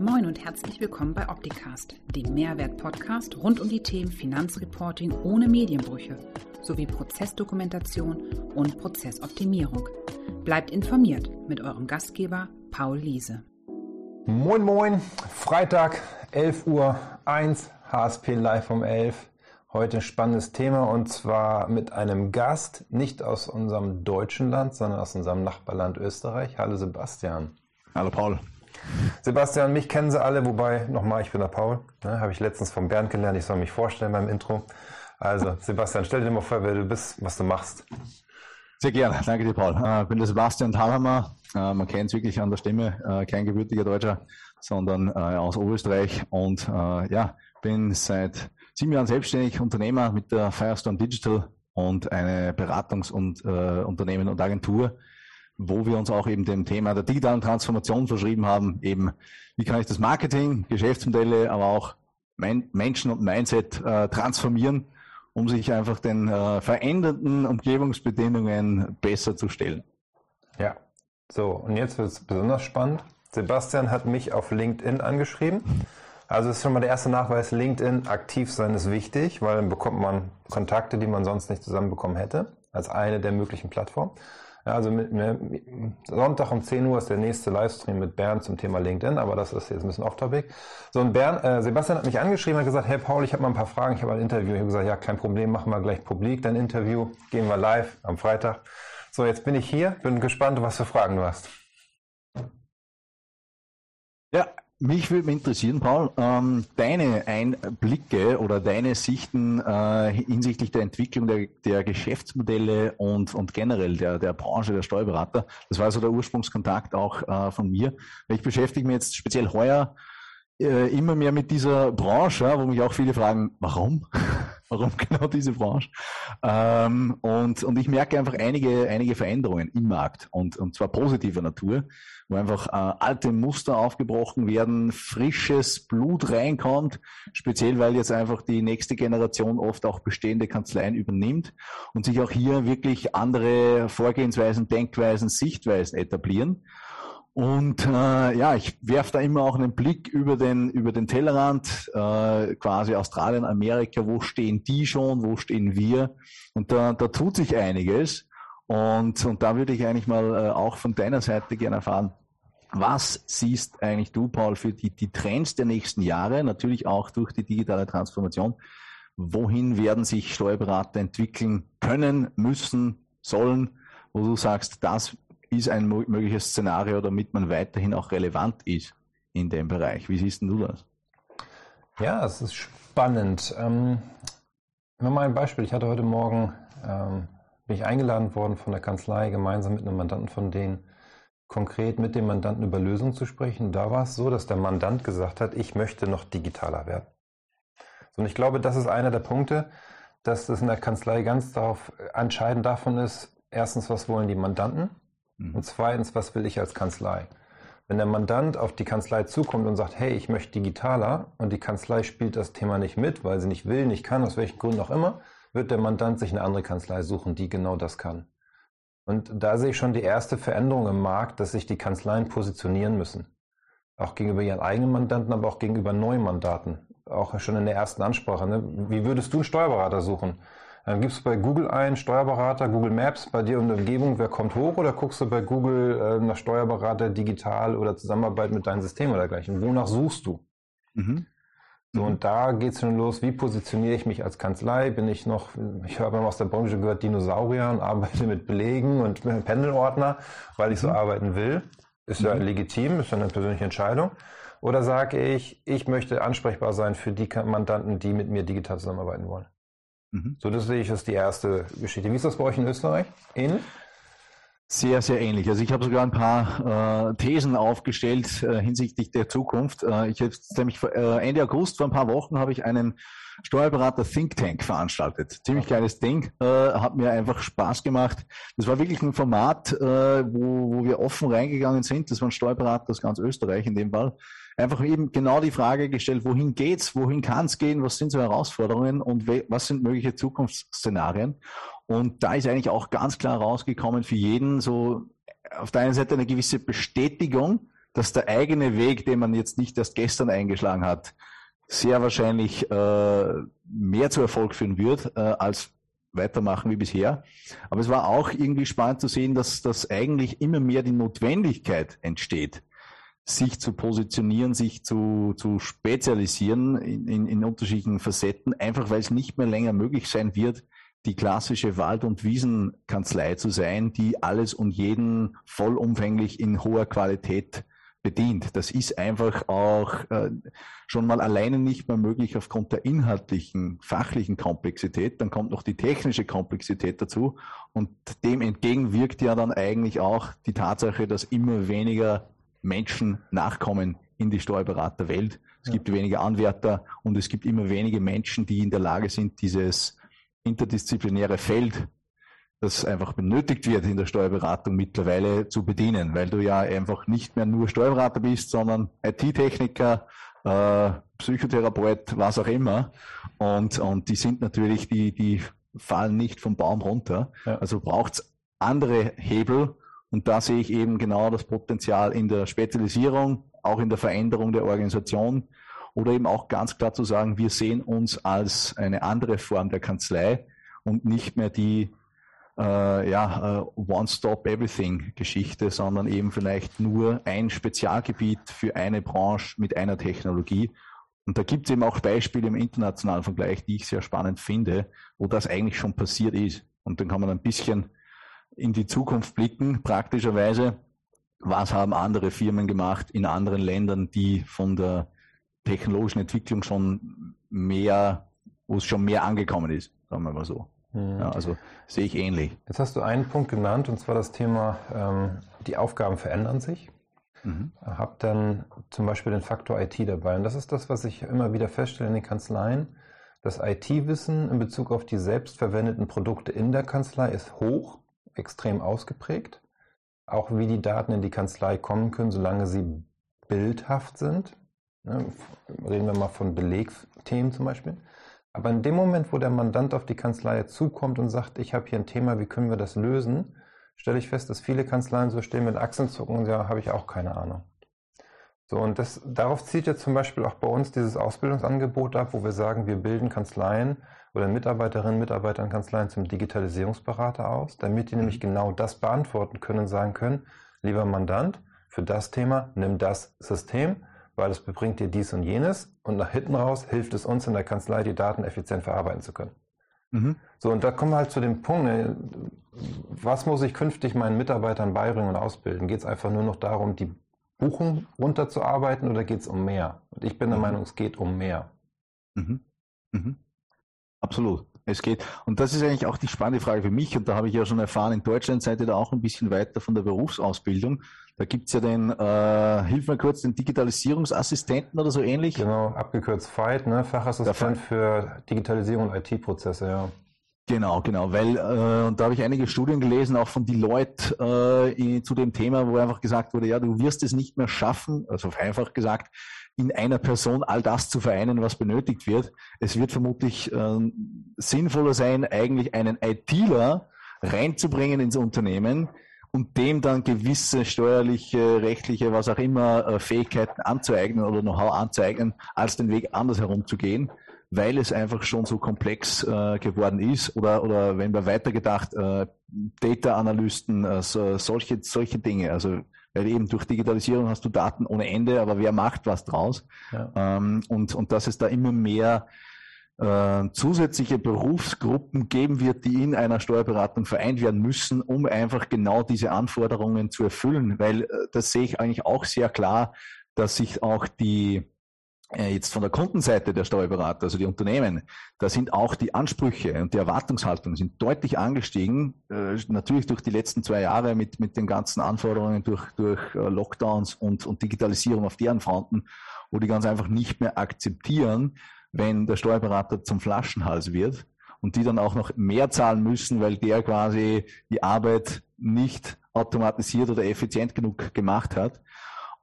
Moin und herzlich willkommen bei Opticast, dem Mehrwert-Podcast rund um die Themen Finanzreporting ohne Medienbrüche sowie Prozessdokumentation und Prozessoptimierung. Bleibt informiert mit eurem Gastgeber Paul Liese. Moin Moin, Freitag 11 Uhr 1, HSP Live um 11. Heute ein spannendes Thema und zwar mit einem Gast, nicht aus unserem deutschen Land, sondern aus unserem Nachbarland Österreich. Hallo Sebastian. Hallo Paul. Sebastian, mich kennen Sie alle, wobei, nochmal, ich bin der Paul. Ne, Habe ich letztens vom Bernd gelernt, ich soll mich vorstellen beim Intro. Also, Sebastian, stell dir mal vor, wer du bist, was du machst. Sehr gerne, danke dir, Paul. Ich bin der Sebastian Thalhammer. Man kennt es wirklich an der Stimme, kein gebürtiger Deutscher, sondern aus Oberösterreich. Und ja, bin seit sieben Jahren selbstständig Unternehmer mit der Firestone Digital und eine Beratungs- und äh, und Agentur, wo wir uns auch eben dem Thema der digitalen Transformation verschrieben haben, eben wie kann ich das Marketing, Geschäftsmodelle, aber auch mein, Menschen und Mindset äh, transformieren, um sich einfach den äh, veränderten Umgebungsbedingungen besser zu stellen. Ja, so und jetzt wird es besonders spannend. Sebastian hat mich auf LinkedIn angeschrieben. Also ist schon mal der erste Nachweis, LinkedIn aktiv sein ist wichtig, weil dann bekommt man Kontakte, die man sonst nicht zusammenbekommen hätte, als eine der möglichen Plattformen. Ja, also mit, mit, Sonntag um 10 Uhr ist der nächste Livestream mit Bernd zum Thema LinkedIn, aber das ist jetzt ein bisschen off-topic. So, und Bernd, äh, Sebastian hat mich angeschrieben und gesagt, hey Paul, ich habe mal ein paar Fragen, ich habe ein Interview. Ich habe gesagt, ja, kein Problem, machen wir gleich publik, dein Interview, gehen wir live am Freitag. So, jetzt bin ich hier, bin gespannt, was für Fragen du hast. Ja, mich würde interessieren, Paul, ähm, deine Einblicke oder deine Sichten äh, hinsichtlich der Entwicklung der, der Geschäftsmodelle und, und generell der, der Branche der Steuerberater. Das war so der Ursprungskontakt auch äh, von mir. Ich beschäftige mich jetzt speziell heuer äh, immer mehr mit dieser Branche, wo mich auch viele fragen, warum? warum genau diese Branche? Ähm, und, und ich merke einfach einige, einige Veränderungen im Markt und, und zwar positiver Natur, wo einfach äh, alte Muster aufgebrochen werden, frisches Blut reinkommt, speziell weil jetzt einfach die nächste Generation oft auch bestehende Kanzleien übernimmt und sich auch hier wirklich andere Vorgehensweisen, Denkweisen, Sichtweisen etablieren. Und äh, ja, ich werfe da immer auch einen Blick über den, über den Tellerrand, äh, quasi Australien, Amerika, wo stehen die schon, wo stehen wir? Und da, da tut sich einiges. Und, und da würde ich eigentlich mal äh, auch von deiner Seite gerne erfahren, was siehst eigentlich du, Paul, für die, die Trends der nächsten Jahre, natürlich auch durch die digitale Transformation? Wohin werden sich Steuerberater entwickeln können, müssen, sollen, wo du sagst, das ist ein mögliches Szenario, damit man weiterhin auch relevant ist in dem Bereich. Wie siehst du das? Ja, es ist spannend. Ähm, mal ein Beispiel. Ich hatte heute Morgen, ähm, bin ich eingeladen worden von der Kanzlei, gemeinsam mit einem Mandanten von denen, konkret mit dem Mandanten über Lösungen zu sprechen. Da war es so, dass der Mandant gesagt hat, ich möchte noch digitaler werden. Und ich glaube, das ist einer der Punkte, dass es in der Kanzlei ganz darauf entscheidend davon ist, erstens, was wollen die Mandanten Mhm. Und zweitens, was will ich als Kanzlei? Wenn der Mandant auf die Kanzlei zukommt und sagt, hey, ich möchte digitaler und die Kanzlei spielt das Thema nicht mit, weil sie nicht will, nicht kann, aus welchen Gründen auch immer, wird der Mandant sich eine andere Kanzlei suchen, die genau das kann. Und da sehe ich schon die erste Veränderung im Markt, dass sich die Kanzleien positionieren müssen. Auch gegenüber ihren eigenen Mandanten, aber auch gegenüber neuen Mandaten. Auch schon in der ersten Ansprache. Ne? Wie würdest du einen Steuerberater suchen? Dann gibst du bei Google ein, Steuerberater, Google Maps, bei dir in der Umgebung, wer kommt hoch oder guckst du bei Google äh, nach Steuerberater digital oder Zusammenarbeit mit deinem System oder dergleichen? Wonach suchst du? Mhm. So, mhm. und da geht's schon los, wie positioniere ich mich als Kanzlei? Bin ich noch, ich habe mal aus der Branche gehört, Dinosaurier und arbeite mit Belegen und mit Pendelordner, weil ich so mhm. arbeiten will. Ist ja mhm. legitim, ist ja eine persönliche Entscheidung. Oder sage ich, ich möchte ansprechbar sein für die Mandanten, die mit mir digital zusammenarbeiten wollen? Mhm. So, das sehe ich als die erste Geschichte. Wie ist das bei euch in Österreich? Ähnlich? Sehr, sehr ähnlich. Also ich habe sogar ein paar äh, Thesen aufgestellt äh, hinsichtlich der Zukunft. Äh, ich habe nämlich äh, Ende August vor ein paar Wochen habe ich einen Steuerberater Think Tank veranstaltet. Ziemlich kleines Ding, äh, hat mir einfach Spaß gemacht. Das war wirklich ein Format, äh, wo, wo wir offen reingegangen sind. Das waren Steuerberater aus ganz Österreich in dem Fall einfach eben genau die Frage gestellt, wohin geht's, wohin kann es gehen, was sind so Herausforderungen und was sind mögliche Zukunftsszenarien. Und da ist eigentlich auch ganz klar rausgekommen für jeden so auf der einen Seite eine gewisse Bestätigung, dass der eigene Weg, den man jetzt nicht erst gestern eingeschlagen hat, sehr wahrscheinlich äh, mehr zu Erfolg führen wird, äh, als weitermachen wie bisher. Aber es war auch irgendwie spannend zu sehen, dass, dass eigentlich immer mehr die Notwendigkeit entsteht, sich zu positionieren, sich zu, zu spezialisieren in, in, in unterschiedlichen Facetten, einfach weil es nicht mehr länger möglich sein wird, die klassische Wald- und Wiesenkanzlei zu sein, die alles und jeden vollumfänglich in hoher Qualität bedient. Das ist einfach auch äh, schon mal alleine nicht mehr möglich aufgrund der inhaltlichen, fachlichen Komplexität. Dann kommt noch die technische Komplexität dazu. Und dem entgegen wirkt ja dann eigentlich auch die Tatsache, dass immer weniger Menschen nachkommen in die Steuerberaterwelt. Es ja. gibt weniger Anwärter und es gibt immer weniger Menschen, die in der Lage sind, dieses interdisziplinäre Feld das einfach benötigt wird in der Steuerberatung mittlerweile zu bedienen, weil du ja einfach nicht mehr nur Steuerberater bist, sondern IT-Techniker, äh, Psychotherapeut, was auch immer. Und, und die sind natürlich, die, die fallen nicht vom Baum runter. Ja. Also braucht's andere Hebel. Und da sehe ich eben genau das Potenzial in der Spezialisierung, auch in der Veränderung der Organisation oder eben auch ganz klar zu sagen, wir sehen uns als eine andere Form der Kanzlei und nicht mehr die äh, ja, äh, One-Stop-Everything-Geschichte, sondern eben vielleicht nur ein Spezialgebiet für eine Branche mit einer Technologie. Und da gibt es eben auch Beispiele im internationalen Vergleich, die ich sehr spannend finde, wo das eigentlich schon passiert ist. Und dann kann man ein bisschen in die Zukunft blicken, praktischerweise. Was haben andere Firmen gemacht in anderen Ländern, die von der technologischen Entwicklung schon mehr, wo es schon mehr angekommen ist, sagen wir mal so. Mhm. Ja, also sehe ich ähnlich. Jetzt hast du einen Punkt genannt, und zwar das Thema, ähm, die Aufgaben verändern sich. Mhm. Hab dann zum Beispiel den Faktor IT dabei. Und das ist das, was ich immer wieder feststelle in den Kanzleien. Das IT-Wissen in Bezug auf die selbstverwendeten Produkte in der Kanzlei ist hoch, extrem ausgeprägt. Auch wie die Daten in die Kanzlei kommen können, solange sie bildhaft sind. Ne, reden wir mal von Belegthemen zum Beispiel. Aber in dem Moment, wo der Mandant auf die Kanzlei zukommt und sagt, ich habe hier ein Thema, wie können wir das lösen, stelle ich fest, dass viele Kanzleien so stehen mit Achsenzucken und ja, habe ich auch keine Ahnung. So, und das, darauf zieht jetzt zum Beispiel auch bei uns dieses Ausbildungsangebot ab, wo wir sagen, wir bilden Kanzleien oder Mitarbeiterinnen, Mitarbeiter in Kanzleien zum Digitalisierungsberater aus, damit die nämlich genau das beantworten können und sagen können, lieber Mandant, für das Thema nimm das System, weil es bringt dir dies und jenes und nach hinten raus hilft es uns in der Kanzlei, die Daten effizient verarbeiten zu können. Mhm. So, und da kommen wir halt zu dem Punkt, ne, was muss ich künftig meinen Mitarbeitern beibringen und ausbilden? Geht es einfach nur noch darum, die Buchung runterzuarbeiten oder geht es um mehr? Und ich bin der mhm. Meinung, es geht um mehr. Mhm. Mhm. Absolut. Es geht. Und das ist eigentlich auch die spannende Frage für mich. Und da habe ich ja schon erfahren, in Deutschland seid ihr da auch ein bisschen weiter von der Berufsausbildung. Da gibt's ja den, äh, hilf mir kurz, den Digitalisierungsassistenten oder so ähnlich. Genau, abgekürzt FIGHT, ne? Fachassistent für Digitalisierung und IT-Prozesse, ja. Genau, genau, weil äh, und da habe ich einige Studien gelesen, auch von Deloitte äh, zu dem Thema, wo einfach gesagt wurde, ja, du wirst es nicht mehr schaffen, also einfach gesagt, in einer Person all das zu vereinen, was benötigt wird. Es wird vermutlich äh, sinnvoller sein, eigentlich einen ITler reinzubringen ins Unternehmen, und dem dann gewisse steuerliche, rechtliche, was auch immer äh, Fähigkeiten anzueignen oder Know-how anzueignen, als den Weg anders herumzugehen, weil es einfach schon so komplex äh, geworden ist. Oder, oder wenn wir weitergedacht, äh, Data-Analysten, äh, so, solche, solche Dinge. Also weil eben durch Digitalisierung hast du Daten ohne Ende, aber wer macht was draus? Ja. Ähm, und, und dass es da immer mehr äh, zusätzliche Berufsgruppen geben wird, die in einer Steuerberatung vereint werden müssen, um einfach genau diese Anforderungen zu erfüllen. Weil äh, das sehe ich eigentlich auch sehr klar, dass sich auch die jetzt von der Kundenseite der Steuerberater, also die Unternehmen, da sind auch die Ansprüche und die Erwartungshaltungen sind deutlich angestiegen, äh, natürlich durch die letzten zwei Jahre mit, mit den ganzen Anforderungen durch, durch äh, Lockdowns und, und Digitalisierung auf deren Fronten, wo die ganz einfach nicht mehr akzeptieren, wenn der Steuerberater zum Flaschenhals wird und die dann auch noch mehr zahlen müssen, weil der quasi die Arbeit nicht automatisiert oder effizient genug gemacht hat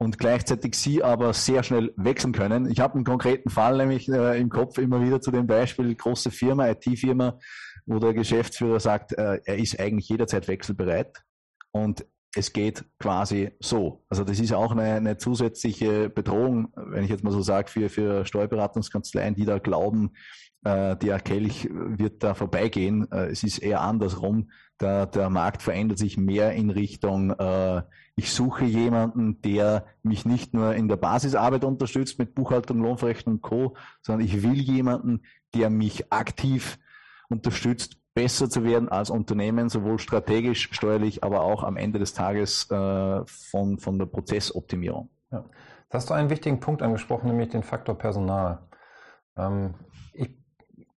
und gleichzeitig sie aber sehr schnell wechseln können. Ich habe einen konkreten Fall nämlich äh, im Kopf immer wieder zu dem Beispiel, große Firma, IT-Firma, wo der Geschäftsführer sagt, äh, er ist eigentlich jederzeit wechselbereit und es geht quasi so. Also das ist auch eine, eine zusätzliche Bedrohung, wenn ich jetzt mal so sage, für, für Steuerberatungskanzleien, die da glauben, äh, der Kelch wird da vorbeigehen. Äh, es ist eher andersrum. Der, der Markt verändert sich mehr in Richtung, äh, ich suche jemanden, der mich nicht nur in der Basisarbeit unterstützt mit Buchhaltung, Lohnverrechnung und Co., sondern ich will jemanden, der mich aktiv unterstützt, besser zu werden als Unternehmen, sowohl strategisch, steuerlich, aber auch am Ende des Tages von, von der Prozessoptimierung. Ja. Da hast du einen wichtigen Punkt angesprochen, nämlich den Faktor Personal. Ähm, ich,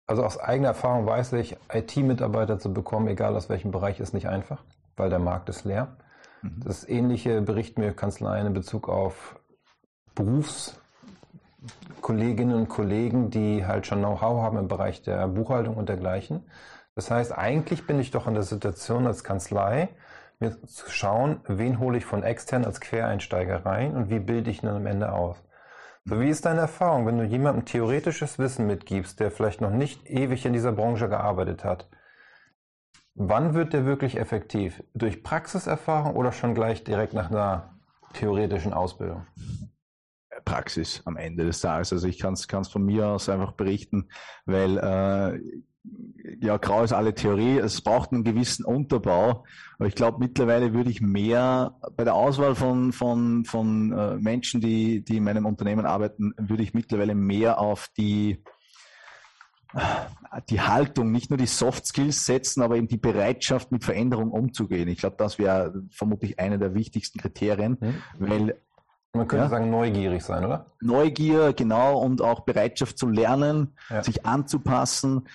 also aus eigener Erfahrung weiß ich, IT-Mitarbeiter zu bekommen, egal aus welchem Bereich, ist nicht einfach, weil der Markt ist leer. Mhm. Das ähnliche berichten mir Kanzleien in Bezug auf Berufskolleginnen und Kollegen, die halt schon Know-how haben im Bereich der Buchhaltung und dergleichen. Das heißt, eigentlich bin ich doch in der Situation als Kanzlei, mir zu schauen, wen hole ich von extern als Quereinsteiger rein und wie bilde ich ihn dann am Ende aus. Wie ist deine Erfahrung, wenn du jemandem theoretisches Wissen mitgibst, der vielleicht noch nicht ewig in dieser Branche gearbeitet hat? Wann wird der wirklich effektiv? Durch Praxiserfahrung oder schon gleich direkt nach einer theoretischen Ausbildung? Praxis am Ende des Tages. Also ich kann es von mir aus einfach berichten, weil äh, ja, grau ist alle Theorie, es braucht einen gewissen Unterbau. Aber ich glaube, mittlerweile würde ich mehr bei der Auswahl von, von, von äh, Menschen, die, die in meinem Unternehmen arbeiten, würde ich mittlerweile mehr auf die, die Haltung, nicht nur die Soft Skills setzen, aber eben die Bereitschaft, mit Veränderung umzugehen. Ich glaube, das wäre vermutlich eine der wichtigsten Kriterien, mhm. weil man könnte ja. sagen, neugierig sein, oder? Neugier, genau, und auch Bereitschaft zu lernen, ja. sich anzupassen, äh,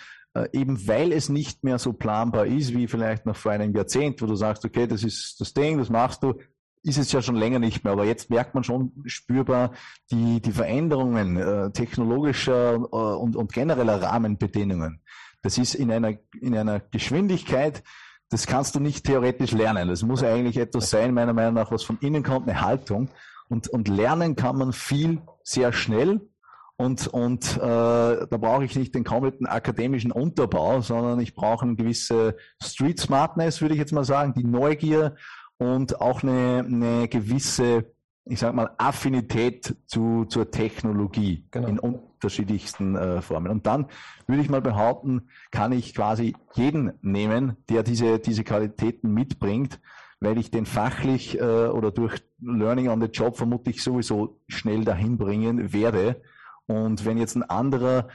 eben weil es nicht mehr so planbar ist wie vielleicht noch vor einem Jahrzehnt, wo du sagst, okay, das ist das Ding, das machst du, ist es ja schon länger nicht mehr. Aber jetzt merkt man schon spürbar die, die Veränderungen äh, technologischer äh, und, und genereller Rahmenbedingungen. Das ist in einer, in einer Geschwindigkeit, das kannst du nicht theoretisch lernen. Das muss eigentlich etwas sein, meiner Meinung nach, was von innen kommt, eine Haltung. Und, und lernen kann man viel sehr schnell und, und äh, da brauche ich nicht den kompletten akademischen Unterbau, sondern ich brauche eine gewisse Street Smartness, würde ich jetzt mal sagen, die Neugier und auch eine, eine gewisse, ich sag mal, Affinität zu, zur Technologie genau. in unterschiedlichsten äh, Formen. Und dann würde ich mal behaupten, kann ich quasi jeden nehmen, der diese, diese Qualitäten mitbringt, weil ich den fachlich äh, oder durch Learning on the Job vermutlich sowieso schnell dahin bringen werde und wenn jetzt ein anderer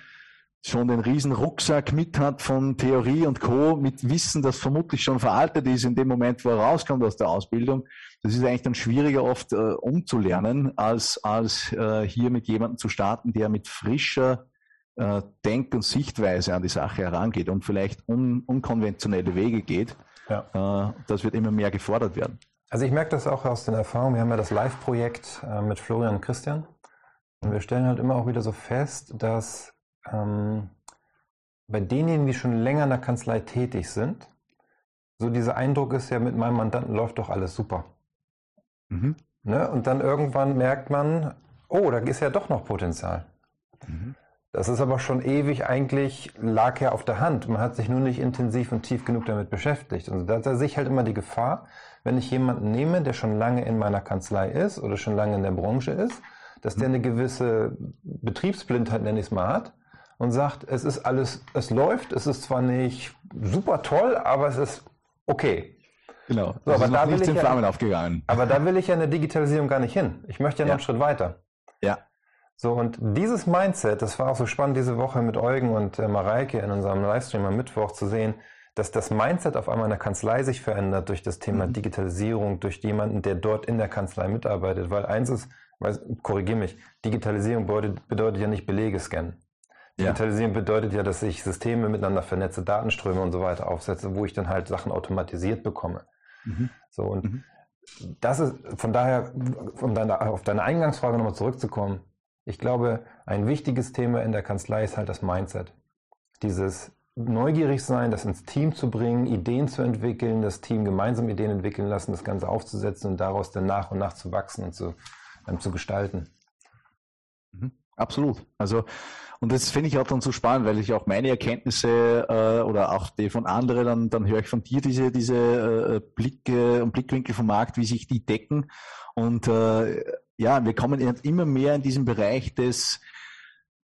schon den riesen Rucksack mit hat von Theorie und Co., mit Wissen, das vermutlich schon veraltet ist in dem Moment, wo er rauskommt aus der Ausbildung, das ist eigentlich dann schwieriger oft äh, umzulernen, als, als äh, hier mit jemandem zu starten, der mit frischer äh, Denk- und Sichtweise an die Sache herangeht und vielleicht un unkonventionelle Wege geht. Ja. Äh, das wird immer mehr gefordert werden. Also ich merke das auch aus den Erfahrungen. Wir haben ja das Live-Projekt äh, mit Florian und Christian. Und wir stellen halt immer auch wieder so fest, dass ähm, bei denjenigen, die schon länger in der Kanzlei tätig sind, so dieser Eindruck ist ja, mit meinem Mandanten läuft doch alles super. Mhm. Ne? Und dann irgendwann merkt man, oh, da ist ja doch noch Potenzial. Mhm. Das ist aber schon ewig eigentlich, lag ja auf der Hand. Man hat sich nur nicht intensiv und tief genug damit beschäftigt. Und da sehe ich halt immer die Gefahr, wenn ich jemanden nehme, der schon lange in meiner Kanzlei ist oder schon lange in der Branche ist dass der eine gewisse Betriebsblindheit, nenne ich es mal, hat und sagt, es ist alles, es läuft, es ist zwar nicht super toll, aber es ist okay. Genau. So, aber da will ich ja, aufgegangen. Aber da will ich ja in der Digitalisierung gar nicht hin. Ich möchte ja noch ja. einen Schritt weiter. Ja. So, und dieses Mindset, das war auch so spannend diese Woche mit Eugen und äh, Mareike in unserem Livestream am Mittwoch zu sehen, dass das Mindset auf einmal in der Kanzlei sich verändert durch das Thema mhm. Digitalisierung, durch jemanden, der dort in der Kanzlei mitarbeitet. Weil eins ist, korrigiere mich, Digitalisierung bedeutet, bedeutet ja nicht Belege scannen. Digitalisierung ja. bedeutet ja, dass ich Systeme miteinander vernetze, Datenströme und so weiter aufsetze, wo ich dann halt Sachen automatisiert bekomme. Mhm. So und mhm. das ist von daher, um deine, auf deine Eingangsfrage nochmal zurückzukommen, ich glaube, ein wichtiges Thema in der Kanzlei ist halt das Mindset. Dieses neugierig sein, das ins Team zu bringen, Ideen zu entwickeln, das Team gemeinsam Ideen entwickeln lassen, das Ganze aufzusetzen und daraus dann nach und nach zu wachsen und zu ähm, zu gestalten. Mhm. Absolut. Also und das finde ich auch dann so spannend, weil ich auch meine Erkenntnisse äh, oder auch die von anderen, dann, dann höre ich von dir diese, diese äh, Blicke und Blickwinkel vom Markt, wie sich die decken. Und äh, ja, wir kommen immer mehr in diesen Bereich des,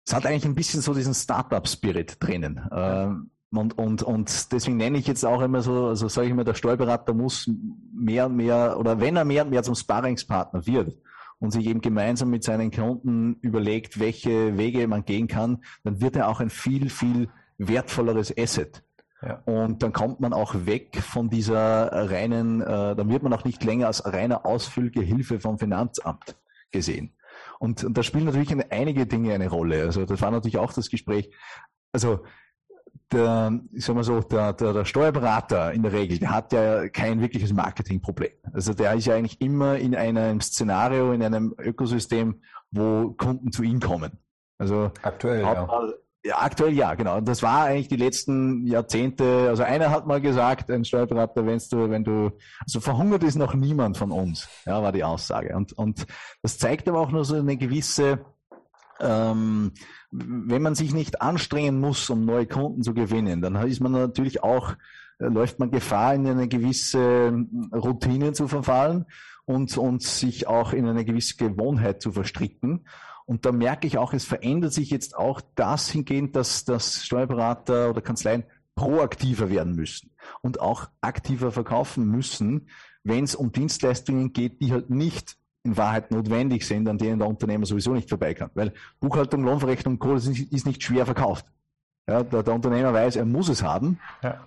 es hat eigentlich ein bisschen so diesen Startup-Spirit drinnen. Ähm, und, und, und deswegen nenne ich jetzt auch immer so, also sage ich immer, der Steuerberater muss mehr und mehr, oder wenn er mehr und mehr zum Sparringspartner wird und sich eben gemeinsam mit seinen Kunden überlegt, welche Wege man gehen kann, dann wird er auch ein viel, viel wertvolleres Asset. Ja. Und dann kommt man auch weg von dieser reinen, äh, dann wird man auch nicht länger als reiner Ausfüllgehilfe vom Finanzamt gesehen. Und, und da spielen natürlich einige Dinge eine Rolle. Also das war natürlich auch das Gespräch. Also der, ich sag mal so, der, der, der Steuerberater in der Regel, der hat ja kein wirkliches Marketingproblem. Also der ist ja eigentlich immer in einem Szenario, in einem Ökosystem, wo Kunden zu ihm kommen. Also aktuell, ja. Ja, aktuell ja, genau. Und das war eigentlich die letzten Jahrzehnte. Also einer hat mal gesagt, ein Steuerberater, wenn du, wenn du, also verhungert ist noch niemand von uns, ja, war die Aussage. Und, und das zeigt aber auch nur so eine gewisse, ähm, wenn man sich nicht anstrengen muss, um neue Kunden zu gewinnen, dann ist man natürlich auch, äh, läuft man Gefahr, in eine gewisse Routine zu verfallen und, und sich auch in eine gewisse Gewohnheit zu verstricken. Und da merke ich auch, es verändert sich jetzt auch das hingehend, dass, dass Steuerberater oder Kanzleien proaktiver werden müssen und auch aktiver verkaufen müssen, wenn es um Dienstleistungen geht, die halt nicht in Wahrheit notwendig sind, an denen der Unternehmer sowieso nicht vorbei kann. Weil Buchhaltung, Lohnverrechnung Co. ist nicht schwer verkauft. Ja, der, der, Unternehmer weiß, er muss es haben. Ja.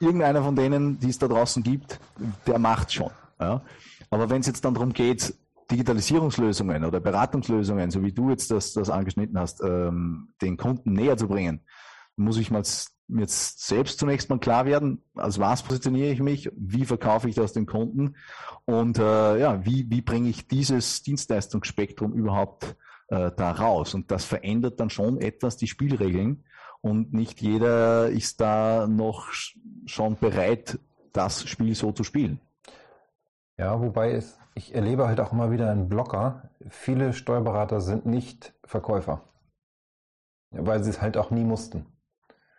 Irgendeiner von denen, die es da draußen gibt, der macht schon. Ja. Aber wenn es jetzt dann darum geht, Digitalisierungslösungen oder Beratungslösungen, so wie du jetzt das, das angeschnitten hast, ähm, den Kunden näher zu bringen, muss ich mal jetzt selbst zunächst mal klar werden, als was positioniere ich mich, wie verkaufe ich das den Kunden und äh, ja, wie, wie bringe ich dieses Dienstleistungsspektrum überhaupt äh, da raus? Und das verändert dann schon etwas die Spielregeln und nicht jeder ist da noch schon bereit, das Spiel so zu spielen. Ja, wobei es, ich erlebe halt auch immer wieder einen Blocker. Viele Steuerberater sind nicht Verkäufer, weil sie es halt auch nie mussten.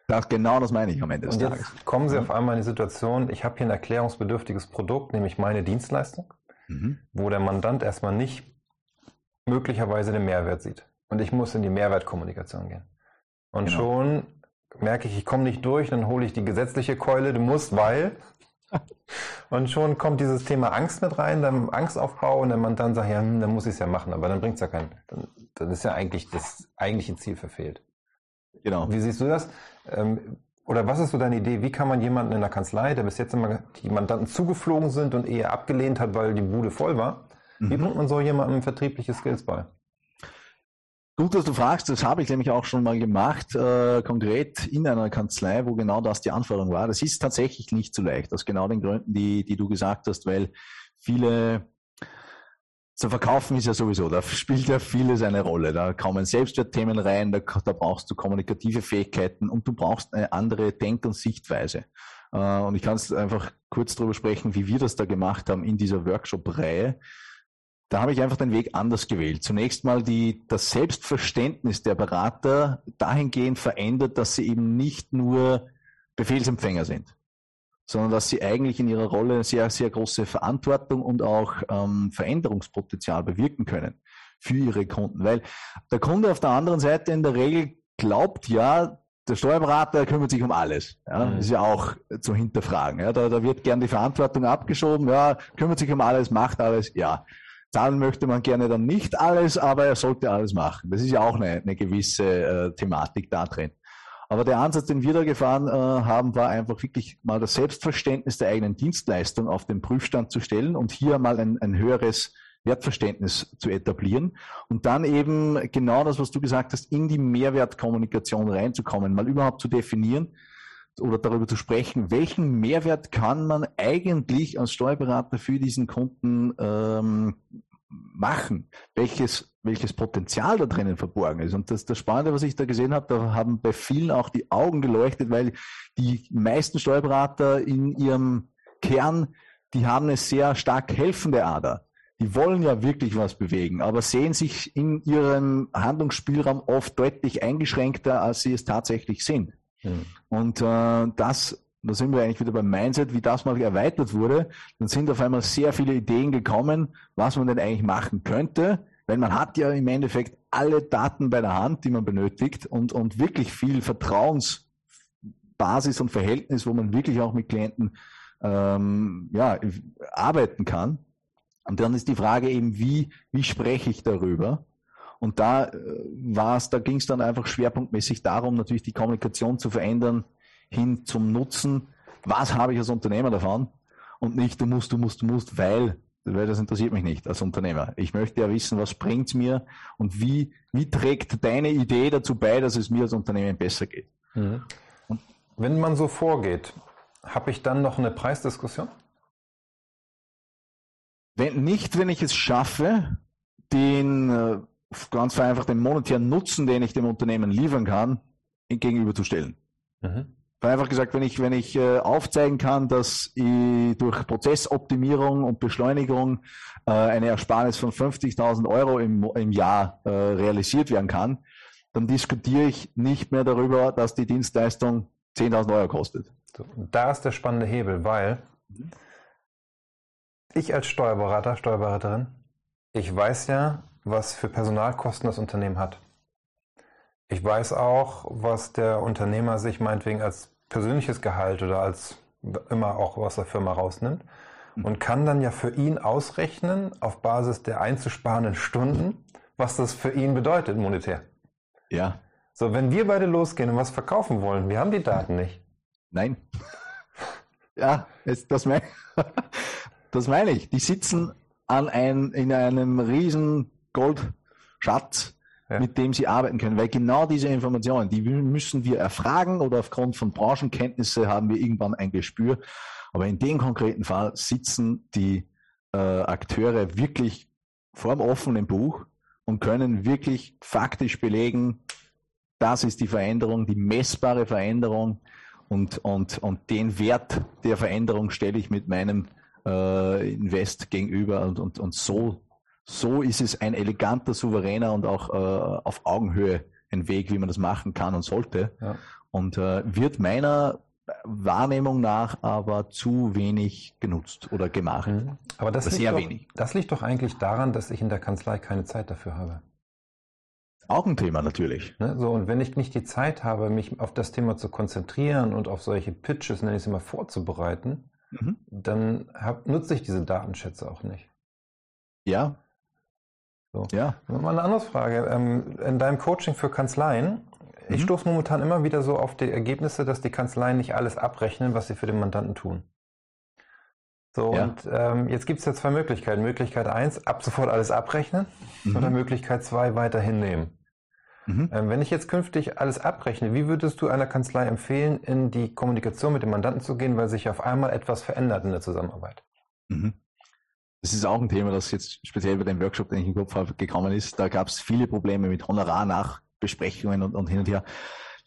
Das, genau das meine ich am Ende des Und jetzt Tages. kommen Sie auf einmal in die Situation, ich habe hier ein erklärungsbedürftiges Produkt, nämlich meine Dienstleistung, mhm. wo der Mandant erstmal nicht möglicherweise den Mehrwert sieht. Und ich muss in die Mehrwertkommunikation gehen. Und genau. schon merke ich, ich komme nicht durch, dann hole ich die gesetzliche Keule, du musst, weil. und schon kommt dieses Thema Angst mit rein, dann Angstaufbau und der Mandant sagt, ja, hm, dann muss ich es ja machen, aber dann bringt es ja keinen. Dann, dann ist ja eigentlich das eigentliche Ziel verfehlt. Genau. Wie siehst du das? Ähm, oder was ist so deine Idee? Wie kann man jemanden in der Kanzlei, der bis jetzt immer die Mandanten zugeflogen sind und eher abgelehnt hat, weil die Bude voll war, mhm. wie bringt man so jemandem vertriebliche Skills bei? Gut, dass du fragst. Das habe ich nämlich auch schon mal gemacht, äh, konkret in einer Kanzlei, wo genau das die Anforderung war. Das ist tatsächlich nicht so leicht, aus genau den Gründen, die, die du gesagt hast, weil viele zu verkaufen ist ja sowieso, da spielt ja vieles eine Rolle. Da kommen Selbstwertthemen rein, da, da brauchst du kommunikative Fähigkeiten und du brauchst eine andere Denk- und Sichtweise. Äh, und ich kann es einfach kurz darüber sprechen, wie wir das da gemacht haben in dieser Workshop-Reihe. Da habe ich einfach den Weg anders gewählt. Zunächst mal die, das Selbstverständnis der Berater dahingehend verändert, dass sie eben nicht nur Befehlsempfänger sind sondern dass sie eigentlich in ihrer Rolle sehr, sehr große Verantwortung und auch ähm, Veränderungspotenzial bewirken können für ihre Kunden. Weil der Kunde auf der anderen Seite in der Regel glaubt ja, der Steuerberater kümmert sich um alles. Ja, mhm. ist ja auch zu hinterfragen. Ja, da, da wird gern die Verantwortung abgeschoben. Ja, kümmert sich um alles, macht alles. Ja, zahlen möchte man gerne dann nicht alles, aber er sollte alles machen. Das ist ja auch eine, eine gewisse äh, Thematik da drin. Aber der Ansatz, den wir da gefahren äh, haben, war einfach wirklich mal das Selbstverständnis der eigenen Dienstleistung auf den Prüfstand zu stellen und hier mal ein, ein höheres Wertverständnis zu etablieren und dann eben genau das, was du gesagt hast, in die Mehrwertkommunikation reinzukommen, mal überhaupt zu definieren oder darüber zu sprechen, welchen Mehrwert kann man eigentlich als Steuerberater für diesen Kunden ähm, machen, welches, welches Potenzial da drinnen verborgen ist. Und das, das Spannende, was ich da gesehen habe, da haben bei vielen auch die Augen geleuchtet, weil die meisten Steuerberater in ihrem Kern, die haben eine sehr stark helfende Ader. die wollen ja wirklich was bewegen, aber sehen sich in ihrem Handlungsspielraum oft deutlich eingeschränkter, als sie es tatsächlich sind. Mhm. Und äh, das, da sind wir eigentlich wieder beim Mindset, wie das mal erweitert wurde, dann sind auf einmal sehr viele Ideen gekommen, was man denn eigentlich machen könnte, weil man hat ja im Endeffekt alle Daten bei der Hand, die man benötigt und, und wirklich viel Vertrauensbasis und Verhältnis, wo man wirklich auch mit Klienten ähm, ja, arbeiten kann. Und dann ist die Frage eben, wie, wie spreche ich darüber? Und da äh, war es, da ging es dann einfach schwerpunktmäßig darum, natürlich die Kommunikation zu verändern hin zum Nutzen. Was habe ich als Unternehmer davon? Und nicht, du musst, du musst, du musst, weil, weil das interessiert mich nicht als Unternehmer. Ich möchte ja wissen, was bringt's mir und wie, wie trägt deine Idee dazu bei, dass es mir als Unternehmen besser geht. Mhm. Wenn man so vorgeht, habe ich dann noch eine Preisdiskussion? Wenn nicht, wenn ich es schaffe, den äh, ganz vereinfacht den monetären Nutzen, den ich dem Unternehmen liefern kann, gegenüberzustellen. Mhm. Einfach gesagt, wenn ich, wenn ich äh, aufzeigen kann, dass ich durch Prozessoptimierung und Beschleunigung äh, eine Ersparnis von 50.000 Euro im, im Jahr äh, realisiert werden kann, dann diskutiere ich nicht mehr darüber, dass die Dienstleistung 10.000 Euro kostet. Da ist der spannende Hebel, weil ich als Steuerberater, Steuerberaterin, ich weiß ja, was für Personalkosten das Unternehmen hat. Ich weiß auch, was der Unternehmer sich meinetwegen als persönliches Gehalt oder als immer auch aus der Firma rausnimmt mhm. und kann dann ja für ihn ausrechnen, auf Basis der einzusparenden Stunden, was das für ihn bedeutet monetär. Ja. So, wenn wir beide losgehen und was verkaufen wollen, wir haben die Daten nicht. Nein. ja, das, das, mein, das meine ich. Die sitzen an ein, in einem riesen Goldschatz, ja. mit dem sie arbeiten können, weil genau diese Informationen, die müssen wir erfragen oder aufgrund von Branchenkenntnisse haben wir irgendwann ein Gespür. Aber in dem konkreten Fall sitzen die äh, Akteure wirklich vor dem offenen Buch und können wirklich faktisch belegen, das ist die Veränderung, die messbare Veränderung und, und, und den Wert der Veränderung stelle ich mit meinem äh, Invest gegenüber und, und, und so, so ist es ein eleganter, souveräner und auch äh, auf Augenhöhe ein Weg, wie man das machen kann und sollte. Ja. Und äh, wird meiner Wahrnehmung nach aber zu wenig genutzt oder gemacht. Mhm. Aber das, liegt sehr doch, wenig. das liegt doch eigentlich daran, dass ich in der Kanzlei keine Zeit dafür habe. Auch ein Thema natürlich. Ne? So, und wenn ich nicht die Zeit habe, mich auf das Thema zu konzentrieren und auf solche Pitches, nenne ich es immer, vorzubereiten, mhm. dann hab, nutze ich diese Datenschätze auch nicht. Ja. So. Ja. Mal eine andere Frage. Ähm, in deinem Coaching für Kanzleien, ich mhm. stoße momentan immer wieder so auf die Ergebnisse, dass die Kanzleien nicht alles abrechnen, was sie für den Mandanten tun. So, ja. und ähm, jetzt gibt es ja zwei Möglichkeiten. Möglichkeit eins, ab sofort alles abrechnen mhm. oder Möglichkeit zwei, weiterhin nehmen. Mhm. Ähm, wenn ich jetzt künftig alles abrechne, wie würdest du einer Kanzlei empfehlen, in die Kommunikation mit dem Mandanten zu gehen, weil sich auf einmal etwas verändert in der Zusammenarbeit? Mhm. Das ist auch ein Thema, das jetzt speziell bei dem Workshop, den ich im Kopf habe, gekommen ist. Da gab es viele Probleme mit Honorarnachbesprechungen und, und hin und her.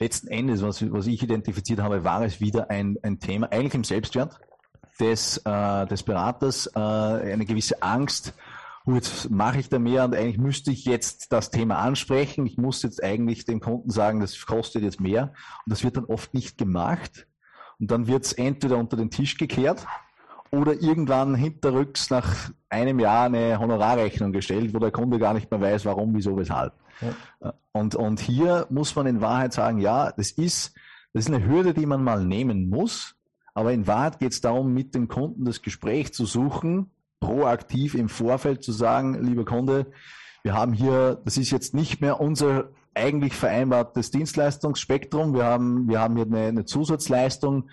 Letzten Endes, was, was ich identifiziert habe, war es wieder ein, ein Thema, eigentlich im Selbstwert des, äh, des Beraters äh, eine gewisse Angst, oh, jetzt mache ich da mehr und eigentlich müsste ich jetzt das Thema ansprechen. Ich muss jetzt eigentlich dem Kunden sagen, das kostet jetzt mehr. Und das wird dann oft nicht gemacht. Und dann wird es entweder unter den Tisch gekehrt oder irgendwann hinterrücks nach einem Jahr eine Honorarrechnung gestellt, wo der Kunde gar nicht mehr weiß, warum, wieso, weshalb. Ja. Und, und hier muss man in Wahrheit sagen, ja, das ist, das ist eine Hürde, die man mal nehmen muss. Aber in Wahrheit geht es darum, mit dem Kunden das Gespräch zu suchen, proaktiv im Vorfeld zu sagen, lieber Kunde, wir haben hier, das ist jetzt nicht mehr unser eigentlich vereinbartes Dienstleistungsspektrum. Wir haben, wir haben hier eine, eine Zusatzleistung,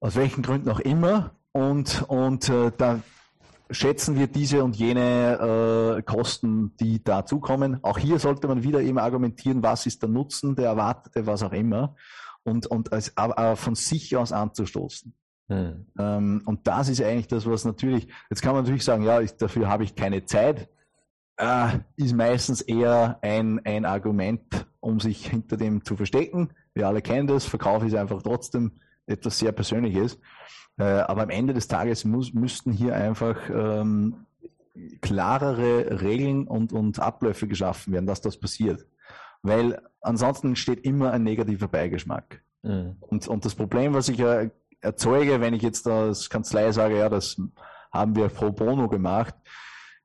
aus welchen Gründen auch immer. Und, und äh, da schätzen wir diese und jene äh, Kosten, die dazukommen. Auch hier sollte man wieder eben argumentieren, was ist der Nutzen, der erwartete, was auch immer und, und als, aber von sich aus anzustoßen. Hm. Ähm, und das ist eigentlich das, was natürlich, jetzt kann man natürlich sagen, ja, ich, dafür habe ich keine Zeit, äh, ist meistens eher ein, ein Argument, um sich hinter dem zu verstecken. Wir alle kennen das, Verkauf ist einfach trotzdem etwas sehr Persönliches. Äh, aber am Ende des Tages muss, müssten hier einfach ähm, klarere Regeln und, und Abläufe geschaffen werden, dass das passiert. Weil ansonsten entsteht immer ein negativer Beigeschmack. Mhm. Und, und das Problem, was ich ja erzeuge, wenn ich jetzt als Kanzlei sage, ja, das haben wir pro bono gemacht,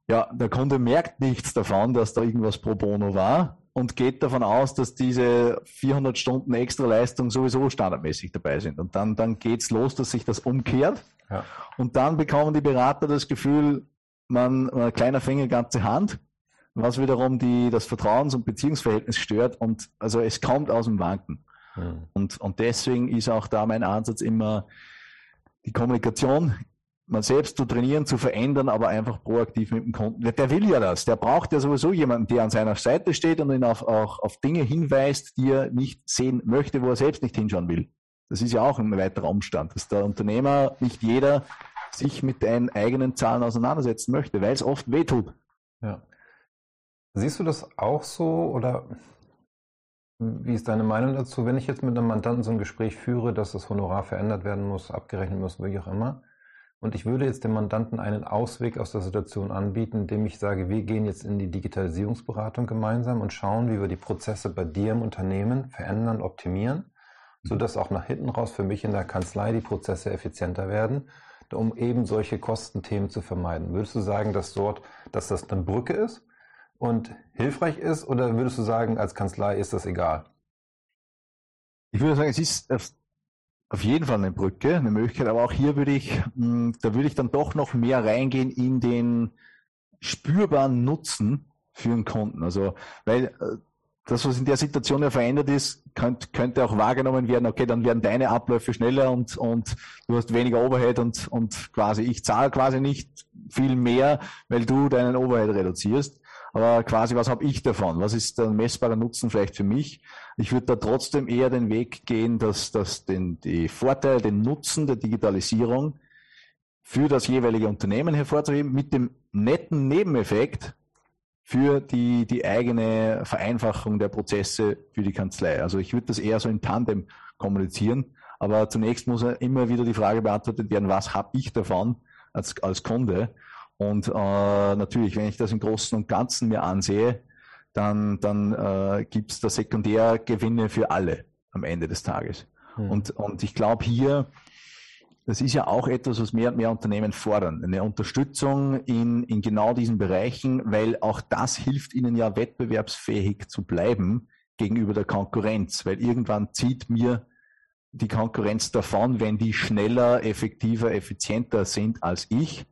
ja, der Kunde merkt nichts davon, dass da irgendwas pro bono war und geht davon aus, dass diese 400 Stunden extra Leistung sowieso standardmäßig dabei sind. Und dann, dann geht's los, dass sich das umkehrt. Ja. Und dann bekommen die Berater das Gefühl, man, man kleiner Finger, ganze Hand, was wiederum die, das Vertrauens- und Beziehungsverhältnis stört. Und also es kommt aus dem Wanken. Mhm. Und, und deswegen ist auch da mein Ansatz immer die Kommunikation man selbst zu trainieren, zu verändern, aber einfach proaktiv mit dem Kunden. Der will ja das. Der braucht ja sowieso jemanden, der an seiner Seite steht und ihn auf, auch auf Dinge hinweist, die er nicht sehen möchte, wo er selbst nicht hinschauen will. Das ist ja auch ein weiterer Umstand, dass der Unternehmer, nicht jeder, sich mit den eigenen Zahlen auseinandersetzen möchte, weil es oft wehtut. Ja. Siehst du das auch so oder wie ist deine Meinung dazu, wenn ich jetzt mit einem Mandanten so ein Gespräch führe, dass das Honorar verändert werden muss, abgerechnet muss, wie auch immer, und ich würde jetzt dem Mandanten einen Ausweg aus der Situation anbieten, indem ich sage, wir gehen jetzt in die Digitalisierungsberatung gemeinsam und schauen, wie wir die Prozesse bei dir im Unternehmen verändern, optimieren, sodass auch nach hinten raus für mich in der Kanzlei die Prozesse effizienter werden, um eben solche Kostenthemen zu vermeiden. Würdest du sagen, dass dort, dass das eine Brücke ist? und hilfreich ist? Oder würdest du sagen, als Kanzlei ist das egal? Ich würde sagen, es ist auf jeden Fall eine Brücke, eine Möglichkeit, aber auch hier würde ich, hm, da würde ich dann doch noch mehr reingehen in den spürbaren Nutzen für den Kunden. Also, weil äh, das, was in der Situation ja verändert ist, könnte, könnte auch wahrgenommen werden, okay, dann werden deine Abläufe schneller und, und du hast weniger Overhead und, und quasi, ich zahle quasi nicht viel mehr, weil du deinen Overhead reduzierst. Aber quasi, was habe ich davon? Was ist der messbare Nutzen vielleicht für mich? Ich würde da trotzdem eher den Weg gehen, dass, dass den, die Vorteile, den Nutzen der Digitalisierung für das jeweilige Unternehmen hervorzuheben, mit dem netten Nebeneffekt für die, die eigene Vereinfachung der Prozesse für die Kanzlei. Also ich würde das eher so in Tandem kommunizieren. Aber zunächst muss immer wieder die Frage beantwortet werden, was habe ich davon als, als Kunde? Und äh, natürlich, wenn ich das im Großen und Ganzen mir ansehe, dann, dann äh, gibt es da Sekundärgewinne für alle am Ende des Tages. Mhm. Und, und ich glaube hier, das ist ja auch etwas, was mehr und mehr Unternehmen fordern. Eine Unterstützung in, in genau diesen Bereichen, weil auch das hilft ihnen ja wettbewerbsfähig zu bleiben gegenüber der Konkurrenz, weil irgendwann zieht mir die Konkurrenz davon, wenn die schneller, effektiver, effizienter sind als ich.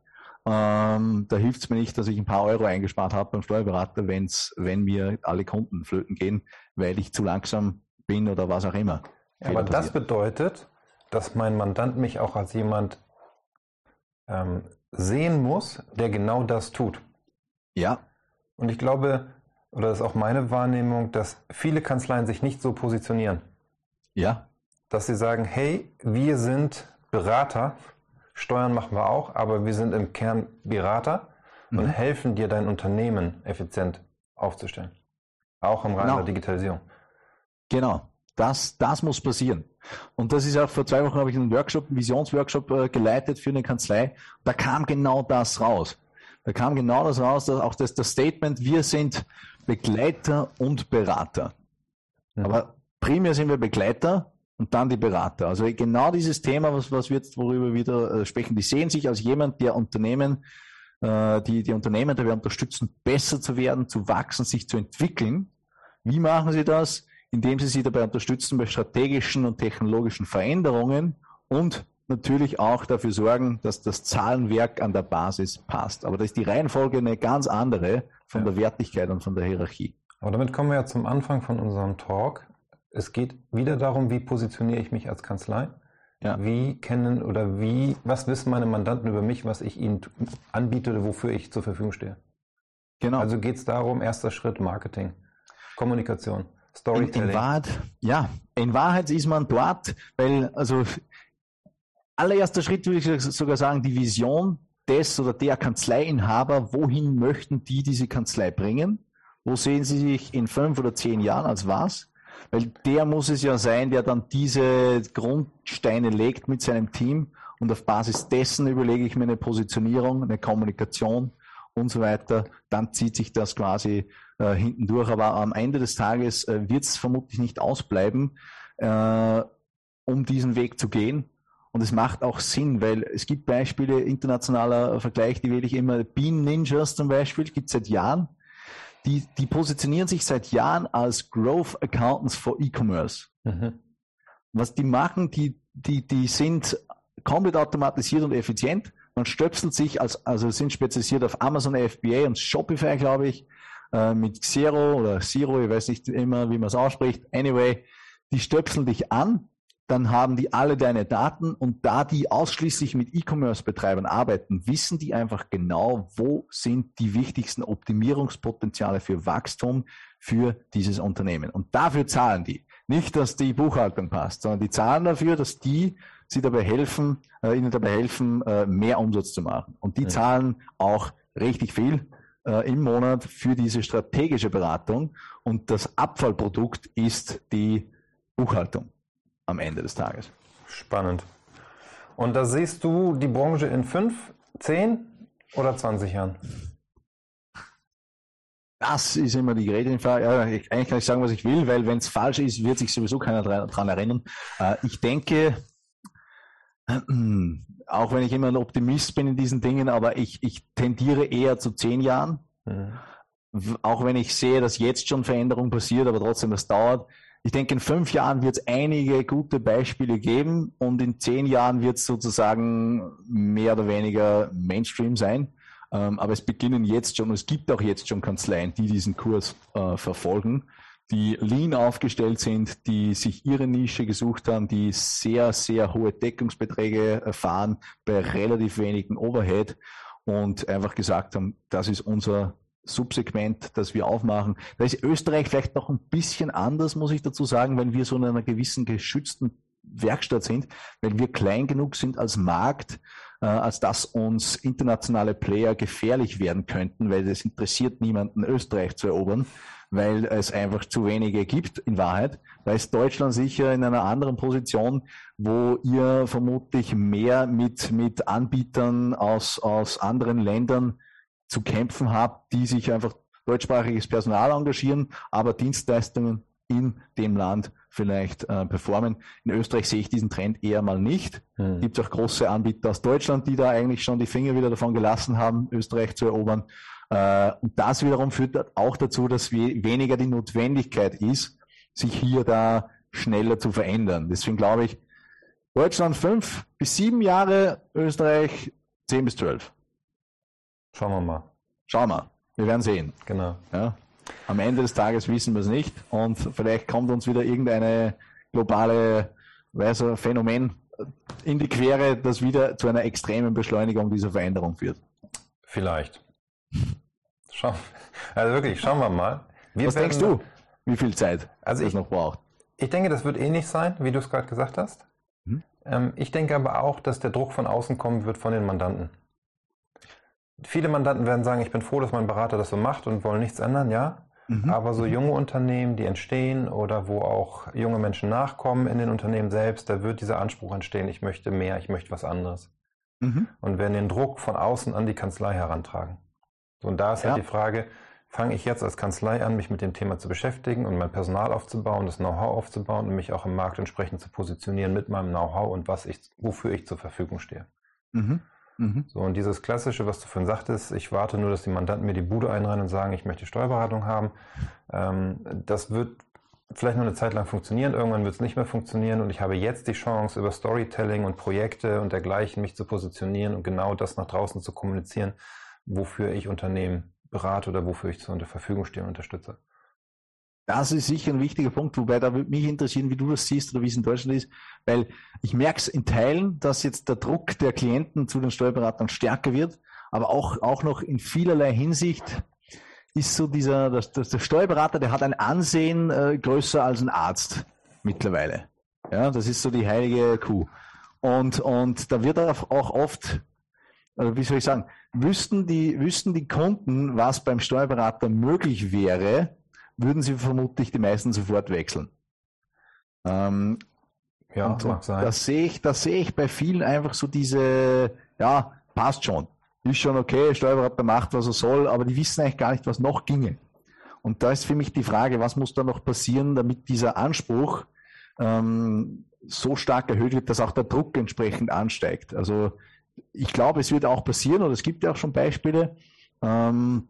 Ähm, da hilft es mir nicht, dass ich ein paar Euro eingespart habe beim Steuerberater, wenn's, wenn mir alle Kunden flöten gehen, weil ich zu langsam bin oder was auch immer. Ja, aber das bedeutet, dass mein Mandant mich auch als jemand ähm, sehen muss, der genau das tut. Ja. Und ich glaube, oder das ist auch meine Wahrnehmung, dass viele Kanzleien sich nicht so positionieren. Ja. Dass sie sagen, hey, wir sind Berater Steuern machen wir auch, aber wir sind im Kern Berater mhm. und helfen dir, dein Unternehmen effizient aufzustellen. Auch im Rahmen genau. der Digitalisierung. Genau. Das, das muss passieren. Und das ist auch vor zwei Wochen habe ich einen Workshop, einen Visionsworkshop äh, geleitet für eine Kanzlei. Da kam genau das raus. Da kam genau das raus, dass auch das, das Statement, wir sind Begleiter und Berater. Mhm. Aber primär sind wir Begleiter und dann die Berater. Also genau dieses Thema, was, was wir jetzt, worüber wir wieder äh, sprechen, die sehen sich als jemand, der Unternehmen, äh, die, die Unternehmen dabei unterstützen, besser zu werden, zu wachsen, sich zu entwickeln. Wie machen sie das? Indem sie sie dabei unterstützen bei strategischen und technologischen Veränderungen und natürlich auch dafür sorgen, dass das Zahlenwerk an der Basis passt. Aber da ist die Reihenfolge eine ganz andere von ja. der Wertigkeit und von der Hierarchie. Aber damit kommen wir ja zum Anfang von unserem Talk. Es geht wieder darum, wie positioniere ich mich als Kanzlei? Ja. Wie kennen oder wie, was wissen meine Mandanten über mich, was ich ihnen anbiete oder wofür ich zur Verfügung stehe? Genau. Also geht es darum, erster Schritt Marketing, Kommunikation, Storytelling. In, in Wahrheit, ja, in Wahrheit ist man dort, weil, also, allererster Schritt würde ich sogar sagen, die Vision des oder der Kanzleiinhaber, wohin möchten die diese Kanzlei bringen? Wo sehen sie sich in fünf oder zehn Jahren als was? Weil der muss es ja sein, der dann diese Grundsteine legt mit seinem Team und auf Basis dessen überlege ich mir eine Positionierung, eine Kommunikation und so weiter, dann zieht sich das quasi äh, hinten durch. Aber am Ende des Tages äh, wird es vermutlich nicht ausbleiben, äh, um diesen Weg zu gehen. Und es macht auch Sinn, weil es gibt Beispiele, internationaler Vergleich, die wähle ich immer, Bean Ninjas zum Beispiel, gibt es seit Jahren. Die, die positionieren sich seit Jahren als Growth Accountants for E-Commerce. Mhm. Was die machen, die, die, die sind komplett automatisiert und effizient. Man stöpselt sich als, also sind spezialisiert auf Amazon FBA und Shopify, glaube ich, äh, mit Xero oder Zero, ich weiß nicht immer, wie man es ausspricht. Anyway, die stöpseln dich an, dann haben die alle deine Daten und da die ausschließlich mit E-Commerce-Betreibern arbeiten, wissen die einfach genau, wo sind die wichtigsten Optimierungspotenziale für Wachstum für dieses Unternehmen. Und dafür zahlen die. Nicht, dass die Buchhaltung passt, sondern die zahlen dafür, dass die sie dabei helfen, äh, ihnen dabei helfen, äh, mehr Umsatz zu machen. Und die ja. zahlen auch richtig viel äh, im Monat für diese strategische Beratung. Und das Abfallprodukt ist die Buchhaltung am Ende des Tages. Spannend. Und da siehst du die Branche in fünf, zehn oder 20 Jahren? Das ist immer die Geräteinfrage. Ja, eigentlich kann ich sagen, was ich will, weil wenn es falsch ist, wird sich sowieso keiner daran erinnern. Äh, ich denke, auch wenn ich immer ein Optimist bin in diesen Dingen, aber ich, ich tendiere eher zu zehn Jahren. Mhm. Auch wenn ich sehe, dass jetzt schon Veränderung passiert, aber trotzdem das dauert. Ich denke, in fünf Jahren wird es einige gute Beispiele geben und in zehn Jahren wird es sozusagen mehr oder weniger Mainstream sein. Ähm, aber es beginnen jetzt schon, es gibt auch jetzt schon Kanzleien, die diesen Kurs äh, verfolgen, die lean aufgestellt sind, die sich ihre Nische gesucht haben, die sehr, sehr hohe Deckungsbeträge erfahren bei relativ wenigen Overhead und einfach gesagt haben, das ist unser Subsegment, das wir aufmachen. Da ist Österreich vielleicht noch ein bisschen anders, muss ich dazu sagen, wenn wir so in einer gewissen geschützten Werkstatt sind, weil wir klein genug sind als Markt, äh, als dass uns internationale Player gefährlich werden könnten, weil es interessiert niemanden, Österreich zu erobern, weil es einfach zu wenige gibt in Wahrheit. Da ist Deutschland sicher in einer anderen Position, wo ihr vermutlich mehr mit, mit Anbietern aus, aus anderen Ländern zu kämpfen habt, die sich einfach deutschsprachiges Personal engagieren, aber Dienstleistungen in dem Land vielleicht äh, performen. In Österreich sehe ich diesen Trend eher mal nicht. Hm. Gibt es auch große Anbieter aus Deutschland, die da eigentlich schon die Finger wieder davon gelassen haben, Österreich zu erobern. Äh, und das wiederum führt auch dazu, dass we weniger die Notwendigkeit ist, sich hier da schneller zu verändern. Deswegen glaube ich, Deutschland fünf bis sieben Jahre, Österreich zehn bis zwölf. Schauen wir mal. Schauen wir. Wir werden sehen. Genau. Ja. Am Ende des Tages wissen wir es nicht und vielleicht kommt uns wieder irgendeine globale weiß, Phänomen in die Quere, das wieder zu einer extremen Beschleunigung dieser Veränderung führt. Vielleicht. Schau, also wirklich, schauen wir mal. Wir Was denkst du, wie viel Zeit also es noch braucht? Ich denke, das wird ähnlich sein, wie du es gerade gesagt hast. Hm? Ähm, ich denke aber auch, dass der Druck von außen kommen wird von den Mandanten. Viele Mandanten werden sagen, ich bin froh, dass mein Berater das so macht und wollen nichts ändern, ja. Mhm. Aber so junge Unternehmen, die entstehen oder wo auch junge Menschen nachkommen in den Unternehmen selbst, da wird dieser Anspruch entstehen, ich möchte mehr, ich möchte was anderes. Mhm. Und werden den Druck von außen an die Kanzlei herantragen. und da ist halt ja. halt die Frage, fange ich jetzt als Kanzlei an, mich mit dem Thema zu beschäftigen und mein Personal aufzubauen, das Know-how aufzubauen und mich auch im Markt entsprechend zu positionieren mit meinem Know-how und was ich, wofür ich zur Verfügung stehe. Mhm. Mhm. So, und dieses Klassische, was du vorhin sagtest, ich warte nur, dass die Mandanten mir die Bude einrennen und sagen, ich möchte Steuerberatung haben, ähm, das wird vielleicht nur eine Zeit lang funktionieren, irgendwann wird es nicht mehr funktionieren und ich habe jetzt die Chance, über Storytelling und Projekte und dergleichen mich zu positionieren und genau das nach draußen zu kommunizieren, wofür ich Unternehmen berate oder wofür ich zur Verfügung stehe und unterstütze. Das ist sicher ein wichtiger Punkt, wobei da würde mich interessieren, wie du das siehst oder wie es in Deutschland ist, weil ich merke es in Teilen, dass jetzt der Druck der Klienten zu den Steuerberatern stärker wird, aber auch, auch noch in vielerlei Hinsicht ist so dieser, dass, dass der Steuerberater, der hat ein Ansehen äh, größer als ein Arzt mittlerweile. Ja, das ist so die heilige Kuh. Und, und da wird auch oft, also wie soll ich sagen, wüssten die, wüssten die Kunden, was beim Steuerberater möglich wäre, würden sie vermutlich die meisten sofort wechseln. Ähm, ja, und, mag sein. Das sehe ich, das sehe ich bei vielen einfach so diese, ja, passt schon. ist schon okay, Steuerberater macht, was er soll, aber die wissen eigentlich gar nicht, was noch ginge. Und da ist für mich die Frage, was muss da noch passieren, damit dieser Anspruch ähm, so stark erhöht wird, dass auch der Druck entsprechend ansteigt. Also ich glaube, es wird auch passieren, oder es gibt ja auch schon Beispiele, ähm,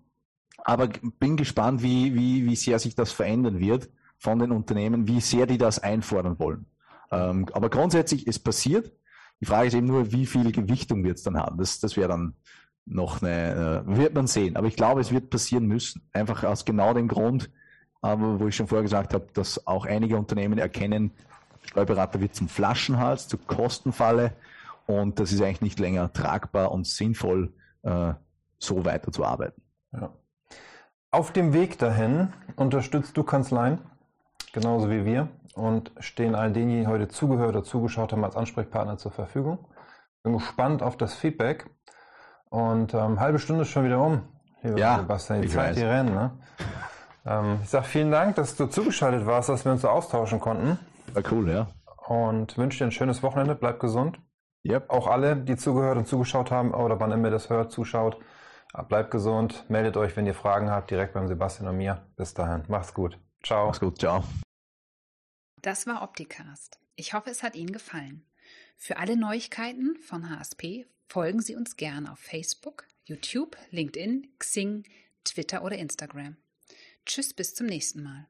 aber bin gespannt, wie, wie, wie sehr sich das verändern wird von den Unternehmen, wie sehr die das einfordern wollen. Ähm, aber grundsätzlich, es passiert. Die Frage ist eben nur, wie viel Gewichtung wird es dann haben. Das, das wäre dann noch eine, äh, wird man sehen. Aber ich glaube, es wird passieren müssen. Einfach aus genau dem Grund, aber wo ich schon vorher gesagt habe, dass auch einige Unternehmen erkennen, Steuerberater wird zum Flaschenhals, zur Kostenfalle und das ist eigentlich nicht länger tragbar und sinnvoll, äh, so weiterzuarbeiten. Ja. Auf dem Weg dahin unterstützt du Kanzleien, genauso wie wir, und stehen all denen, die heute zugehört oder zugeschaut haben, als Ansprechpartner zur Verfügung. Bin gespannt auf das Feedback. Und ähm, halbe Stunde ist schon wieder um. Lieber ja, Sebastian, die Zeit, die rennen. Ne? Ähm, ich sage vielen Dank, dass du zugeschaltet warst, dass wir uns so austauschen konnten. War cool, ja. Und wünsche dir ein schönes Wochenende. Bleib gesund. Yep. Auch alle, die zugehört und zugeschaut haben oder wann immer ihr das hört, zuschaut, bleibt gesund. Meldet euch, wenn ihr Fragen habt, direkt beim Sebastian und mir. Bis dahin. Macht's gut. Ciao. Macht's gut. Ciao. Das war Opticast. Ich hoffe, es hat Ihnen gefallen. Für alle Neuigkeiten von HSP folgen Sie uns gerne auf Facebook, YouTube, LinkedIn, Xing, Twitter oder Instagram. Tschüss, bis zum nächsten Mal.